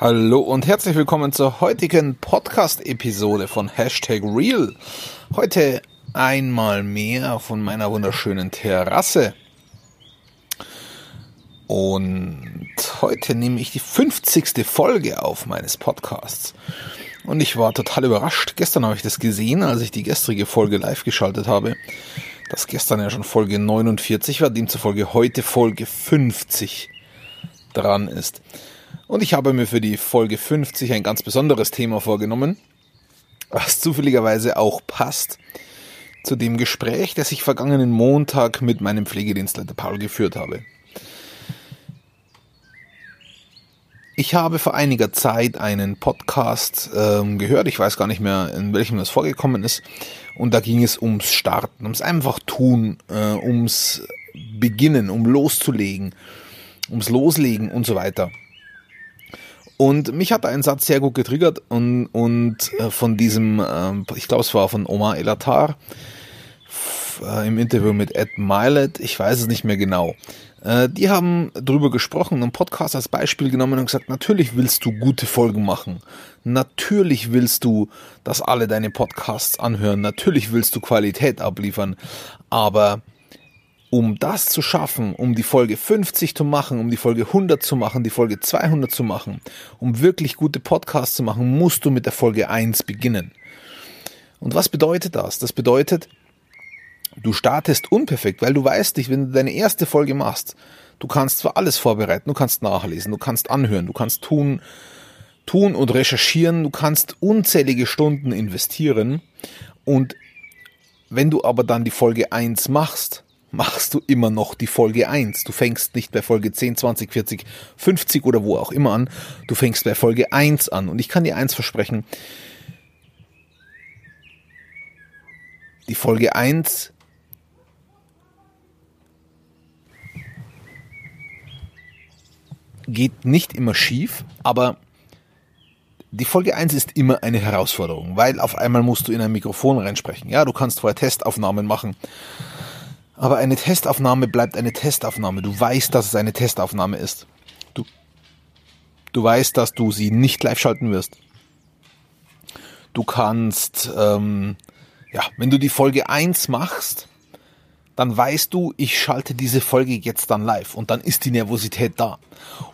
Hallo und herzlich willkommen zur heutigen Podcast-Episode von Hashtag Real. Heute einmal mehr von meiner wunderschönen Terrasse. Und heute nehme ich die 50. Folge auf meines Podcasts. Und ich war total überrascht. Gestern habe ich das gesehen, als ich die gestrige Folge live geschaltet habe. Dass gestern ja schon Folge 49 war, demzufolge heute Folge 50 dran ist. Und ich habe mir für die Folge 50 ein ganz besonderes Thema vorgenommen, was zufälligerweise auch passt zu dem Gespräch, das ich vergangenen Montag mit meinem Pflegedienstleiter Paul geführt habe. Ich habe vor einiger Zeit einen Podcast ähm, gehört, ich weiß gar nicht mehr, in welchem das vorgekommen ist, und da ging es ums Starten, ums einfach tun, äh, ums Beginnen, um loszulegen, ums Loslegen und so weiter. Und mich hat ein Satz sehr gut getriggert und, und äh, von diesem, äh, ich glaube es war von Omar Elatar äh, im Interview mit Ed Milet, ich weiß es nicht mehr genau. Äh, die haben drüber gesprochen, einen Podcast als Beispiel genommen und gesagt, natürlich willst du gute Folgen machen. Natürlich willst du, dass alle deine Podcasts anhören. Natürlich willst du Qualität abliefern. Aber um das zu schaffen, um die Folge 50 zu machen, um die Folge 100 zu machen, die Folge 200 zu machen, um wirklich gute Podcasts zu machen, musst du mit der Folge 1 beginnen. Und was bedeutet das? Das bedeutet, du startest unperfekt, weil du weißt nicht, wenn du deine erste Folge machst, du kannst zwar alles vorbereiten, du kannst nachlesen, du kannst anhören, du kannst tun, tun und recherchieren, du kannst unzählige Stunden investieren und wenn du aber dann die Folge 1 machst, machst du immer noch die Folge 1. Du fängst nicht bei Folge 10, 20, 40, 50 oder wo auch immer an. Du fängst bei Folge 1 an. Und ich kann dir eins versprechen. Die Folge 1 geht nicht immer schief, aber die Folge 1 ist immer eine Herausforderung, weil auf einmal musst du in ein Mikrofon reinsprechen. Ja, du kannst vorher Testaufnahmen machen aber eine Testaufnahme bleibt eine Testaufnahme. Du weißt, dass es eine Testaufnahme ist. Du, du weißt, dass du sie nicht live schalten wirst. Du kannst, ähm, ja, wenn du die Folge 1 machst, dann weißt du, ich schalte diese Folge jetzt dann live und dann ist die Nervosität da.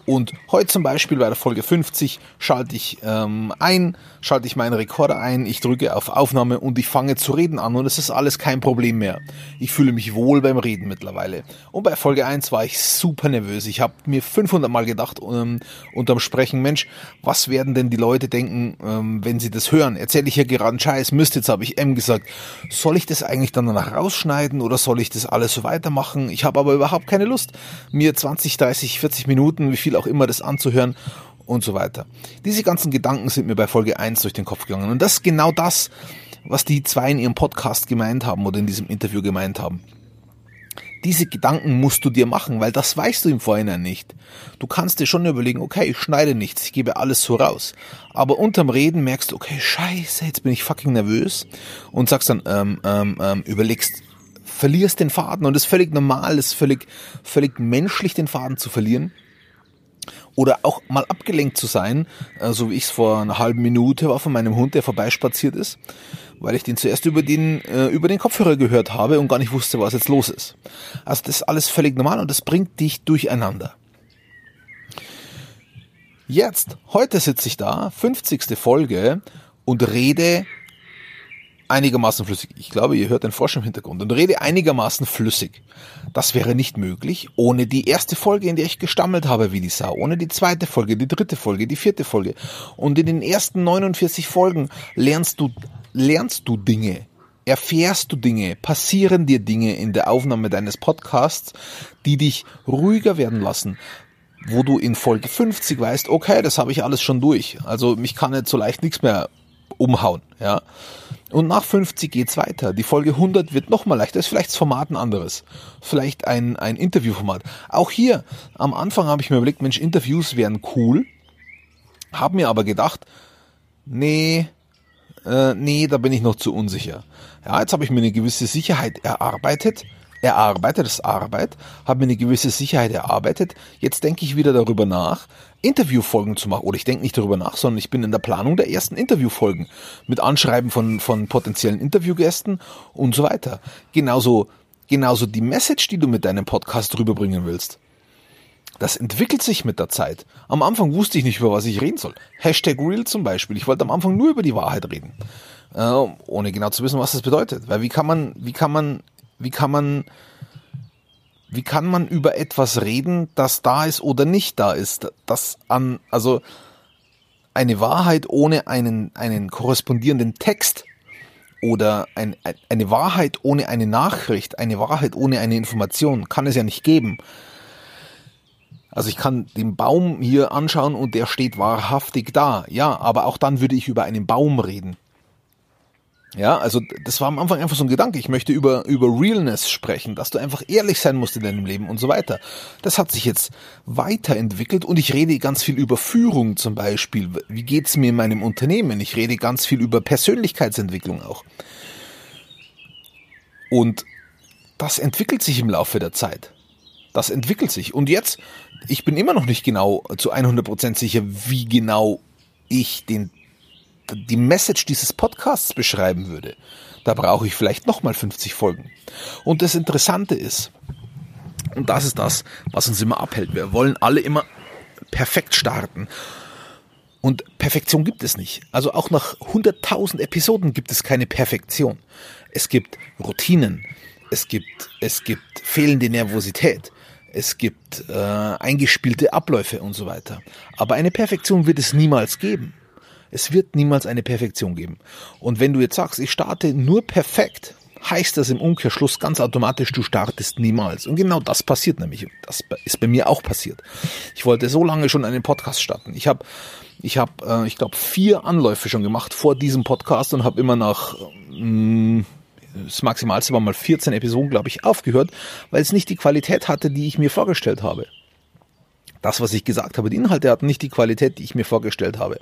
Und heute zum Beispiel bei der Folge 50 schalte ich ähm, ein, schalte ich meinen Rekorder ein, ich drücke auf Aufnahme und ich fange zu reden an und es ist alles kein Problem mehr. Ich fühle mich wohl beim Reden mittlerweile. Und bei Folge 1 war ich super nervös. Ich habe mir 500 Mal gedacht ähm, unterm Sprechen, Mensch, was werden denn die Leute denken, ähm, wenn sie das hören? Erzähle ich hier gerade einen Scheiß, Mist, jetzt habe ich M gesagt. Soll ich das eigentlich dann danach rausschneiden oder soll ich das alles so weitermachen? Ich habe aber überhaupt keine Lust, mir 20, 30, 40 Minuten, wie viel auch immer, das anzuhören und so weiter. Diese ganzen Gedanken sind mir bei Folge 1 durch den Kopf gegangen. Und das ist genau das, was die zwei in ihrem Podcast gemeint haben oder in diesem Interview gemeint haben. Diese Gedanken musst du dir machen, weil das weißt du im Vorhinein nicht. Du kannst dir schon überlegen, okay, ich schneide nichts, ich gebe alles so raus. Aber unterm Reden merkst du, okay, scheiße, jetzt bin ich fucking nervös und sagst dann, ähm, ähm, ähm, überlegst, verlierst den Faden und es ist völlig normal, es ist völlig, völlig menschlich, den Faden zu verlieren oder auch mal abgelenkt zu sein, äh, so wie ich es vor einer halben Minute war von meinem Hund, der vorbeispaziert ist, weil ich den zuerst über den, äh, über den Kopfhörer gehört habe und gar nicht wusste, was jetzt los ist. Also das ist alles völlig normal und das bringt dich durcheinander. Jetzt, heute sitze ich da, 50. Folge und rede einigermaßen flüssig. Ich glaube, ihr hört den Frosch im Hintergrund und rede einigermaßen flüssig. Das wäre nicht möglich ohne die erste Folge, in der ich gestammelt habe wie die Sau, ohne die zweite Folge, die dritte Folge, die vierte Folge. Und in den ersten 49 Folgen lernst du, lernst du Dinge, erfährst du Dinge, passieren dir Dinge in der Aufnahme deines Podcasts, die dich ruhiger werden lassen, wo du in Folge 50 weißt, okay, das habe ich alles schon durch. Also mich kann jetzt so leicht nichts mehr umhauen, ja. Und nach 50 geht's weiter. Die Folge 100 wird nochmal leichter. Ist vielleicht das Format ein anderes. Vielleicht ein, ein Interviewformat. Auch hier, am Anfang habe ich mir überlegt, Mensch, Interviews wären cool. Habe mir aber gedacht, nee, äh, nee, da bin ich noch zu unsicher. Ja, jetzt habe ich mir eine gewisse Sicherheit erarbeitet. Erarbeitet, das Arbeit, habe mir eine gewisse Sicherheit erarbeitet. Jetzt denke ich wieder darüber nach, Interviewfolgen zu machen. Oder ich denke nicht darüber nach, sondern ich bin in der Planung der ersten Interviewfolgen mit Anschreiben von, von potenziellen Interviewgästen und so weiter. Genauso, genauso die Message, die du mit deinem Podcast rüberbringen willst. Das entwickelt sich mit der Zeit. Am Anfang wusste ich nicht, über was ich reden soll. Hashtag Real zum Beispiel. Ich wollte am Anfang nur über die Wahrheit reden. Äh, ohne genau zu wissen, was das bedeutet. Weil wie kann man, wie kann man, wie kann man, wie kann man über etwas reden, das da ist oder nicht da ist? Das an, also eine Wahrheit ohne einen, einen korrespondierenden Text oder ein, eine Wahrheit ohne eine Nachricht, eine Wahrheit ohne eine Information kann es ja nicht geben. Also ich kann den Baum hier anschauen und der steht wahrhaftig da. Ja, aber auch dann würde ich über einen Baum reden. Ja, also das war am Anfang einfach so ein Gedanke. Ich möchte über, über Realness sprechen, dass du einfach ehrlich sein musst in deinem Leben und so weiter. Das hat sich jetzt weiterentwickelt und ich rede ganz viel über Führung zum Beispiel. Wie geht's mir in meinem Unternehmen? Ich rede ganz viel über Persönlichkeitsentwicklung auch. Und das entwickelt sich im Laufe der Zeit. Das entwickelt sich. Und jetzt ich bin immer noch nicht genau zu 100% sicher, wie genau ich den, die Message dieses Podcasts beschreiben würde. Da brauche ich vielleicht nochmal 50 Folgen. Und das Interessante ist, und das ist das, was uns immer abhält. Wir wollen alle immer perfekt starten. Und Perfektion gibt es nicht. Also auch nach 100.000 Episoden gibt es keine Perfektion. Es gibt Routinen. Es gibt, es gibt fehlende Nervosität es gibt äh, eingespielte Abläufe und so weiter. Aber eine Perfektion wird es niemals geben. Es wird niemals eine Perfektion geben. Und wenn du jetzt sagst, ich starte nur perfekt, heißt das im Umkehrschluss ganz automatisch, du startest niemals. Und genau das passiert nämlich. Das ist bei mir auch passiert. Ich wollte so lange schon einen Podcast starten. Ich habe, ich habe, äh, ich glaube, vier Anläufe schon gemacht vor diesem Podcast und habe immer nach mh, mm, das Maximalste war mal 14 Episoden, glaube ich, aufgehört, weil es nicht die Qualität hatte, die ich mir vorgestellt habe. Das, was ich gesagt habe, die Inhalte hatten nicht die Qualität, die ich mir vorgestellt habe.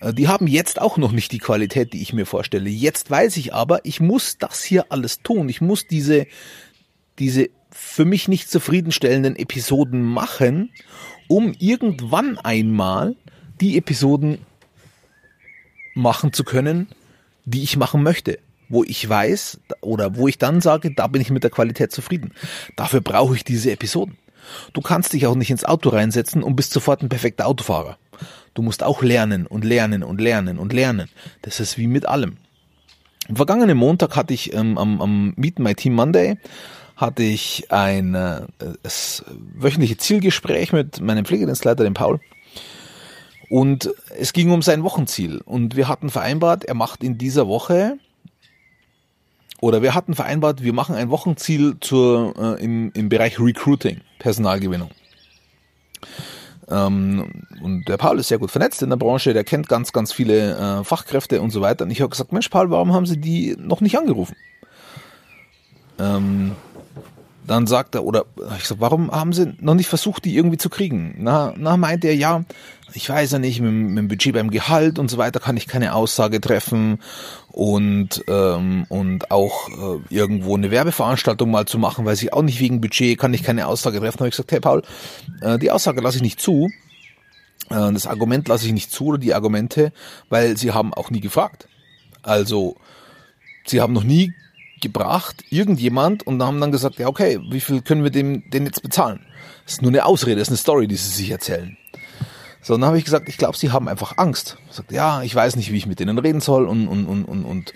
Äh, die haben jetzt auch noch nicht die Qualität, die ich mir vorstelle. Jetzt weiß ich aber, ich muss das hier alles tun. Ich muss diese, diese für mich nicht zufriedenstellenden Episoden machen, um irgendwann einmal die Episoden machen zu können, die ich machen möchte wo ich weiß oder wo ich dann sage, da bin ich mit der Qualität zufrieden. Dafür brauche ich diese Episoden. Du kannst dich auch nicht ins Auto reinsetzen und bist sofort ein perfekter Autofahrer. Du musst auch lernen und lernen und lernen und lernen. Das ist wie mit allem. Am vergangenen Montag hatte ich ähm, am, am Meet My Team Monday hatte ich ein äh, das wöchentliche Zielgespräch mit meinem Pflegedienstleiter, dem Paul. Und es ging um sein Wochenziel. Und wir hatten vereinbart, er macht in dieser Woche oder wir hatten vereinbart, wir machen ein Wochenziel zur, äh, im, im Bereich Recruiting, Personalgewinnung. Ähm, und der Paul ist sehr gut vernetzt in der Branche, der kennt ganz, ganz viele äh, Fachkräfte und so weiter. Und ich habe gesagt, Mensch, Paul, warum haben Sie die noch nicht angerufen? Ähm, dann sagt er, oder ich sag, warum haben Sie noch nicht versucht, die irgendwie zu kriegen? Na, na meint er, ja, ich weiß ja nicht, mit, mit dem Budget beim Gehalt und so weiter kann ich keine Aussage treffen und ähm, und auch äh, irgendwo eine Werbeveranstaltung mal zu machen, weiß ich auch nicht wegen Budget kann ich keine Aussage treffen. Da habe ich gesagt, hey Paul, äh, die Aussage lasse ich nicht zu, äh, das Argument lasse ich nicht zu oder die Argumente, weil sie haben auch nie gefragt. Also sie haben noch nie gebracht, irgendjemand, und haben dann gesagt, ja, okay, wie viel können wir dem denn jetzt bezahlen? Das ist nur eine Ausrede, das ist eine Story, die sie sich erzählen. So, dann habe ich gesagt, ich glaube, sie haben einfach Angst. Sagt, ja, ich weiß nicht, wie ich mit denen reden soll und und und und und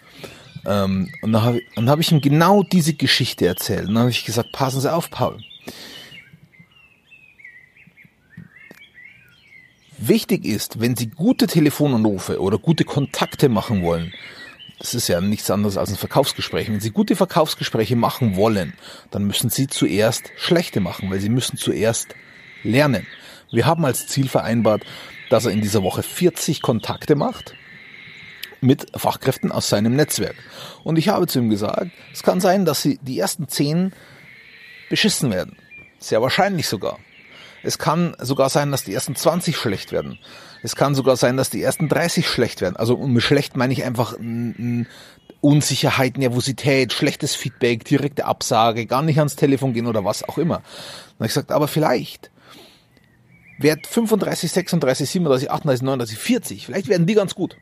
ähm, und dann habe ich, hab ich ihm genau diese Geschichte erzählt. Und dann habe ich gesagt, passen Sie auf, Paul. Wichtig ist, wenn Sie gute Telefonanrufe oder gute Kontakte machen wollen, das ist ja nichts anderes als ein Verkaufsgespräch. Wenn Sie gute Verkaufsgespräche machen wollen, dann müssen Sie zuerst schlechte machen, weil Sie müssen zuerst lernen. Wir haben als Ziel vereinbart, dass er in dieser Woche 40 Kontakte macht mit Fachkräften aus seinem Netzwerk. Und ich habe zu ihm gesagt, es kann sein, dass Sie die ersten 10 beschissen werden. Sehr wahrscheinlich sogar. Es kann sogar sein, dass die ersten 20 schlecht werden. Es kann sogar sein, dass die ersten 30 schlecht werden. Also mit schlecht meine ich einfach Unsicherheit, Nervosität, schlechtes Feedback, direkte Absage, gar nicht ans Telefon gehen oder was auch immer. Habe ich gesagt, aber vielleicht Wert 35, 36, 37, 38, 39, 40, vielleicht werden die ganz gut.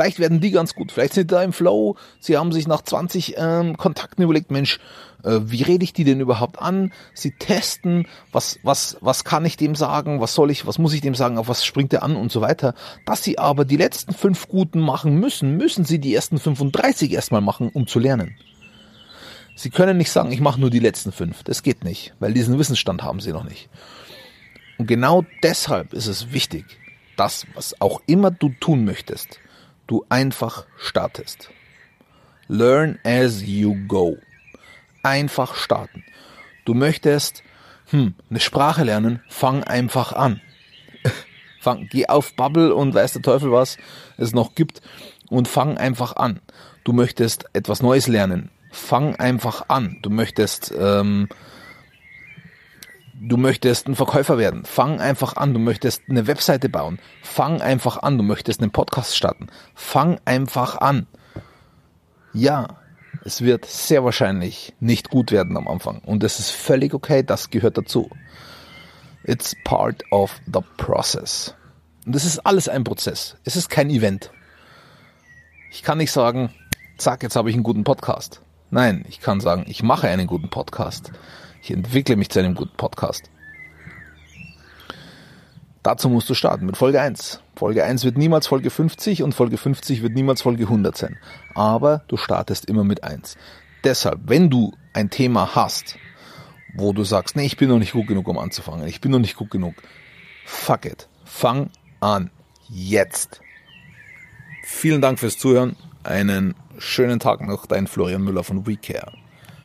Vielleicht werden die ganz gut. Vielleicht sind die da im Flow. Sie haben sich nach 20 ähm, Kontakten überlegt, Mensch, äh, wie rede ich die denn überhaupt an? Sie testen, was, was, was kann ich dem sagen? Was soll ich, was muss ich dem sagen? Auf was springt er an und so weiter. Dass sie aber die letzten fünf Guten machen müssen, müssen sie die ersten 35 erstmal machen, um zu lernen. Sie können nicht sagen, ich mache nur die letzten fünf. Das geht nicht, weil diesen Wissensstand haben sie noch nicht. Und genau deshalb ist es wichtig, dass was auch immer du tun möchtest, du einfach startest. Learn as you go. Einfach starten. Du möchtest hm, eine Sprache lernen, fang einfach an. fang, geh auf Bubble und weiß der Teufel was es noch gibt und fang einfach an. Du möchtest etwas Neues lernen, fang einfach an. Du möchtest ähm, Du möchtest ein Verkäufer werden. Fang einfach an. Du möchtest eine Webseite bauen. Fang einfach an. Du möchtest einen Podcast starten. Fang einfach an. Ja, es wird sehr wahrscheinlich nicht gut werden am Anfang. Und es ist völlig okay. Das gehört dazu. It's part of the process. Und es ist alles ein Prozess. Es ist kein Event. Ich kann nicht sagen, zack, jetzt habe ich einen guten Podcast. Nein, ich kann sagen, ich mache einen guten Podcast. Ich entwickle mich zu einem guten Podcast. Dazu musst du starten mit Folge 1. Folge 1 wird niemals Folge 50 und Folge 50 wird niemals Folge 100 sein. Aber du startest immer mit 1. Deshalb, wenn du ein Thema hast, wo du sagst, nee, ich bin noch nicht gut genug, um anzufangen, ich bin noch nicht gut genug, fuck it. Fang an. Jetzt. Vielen Dank fürs Zuhören. Einen schönen Tag noch, dein Florian Müller von WeCare.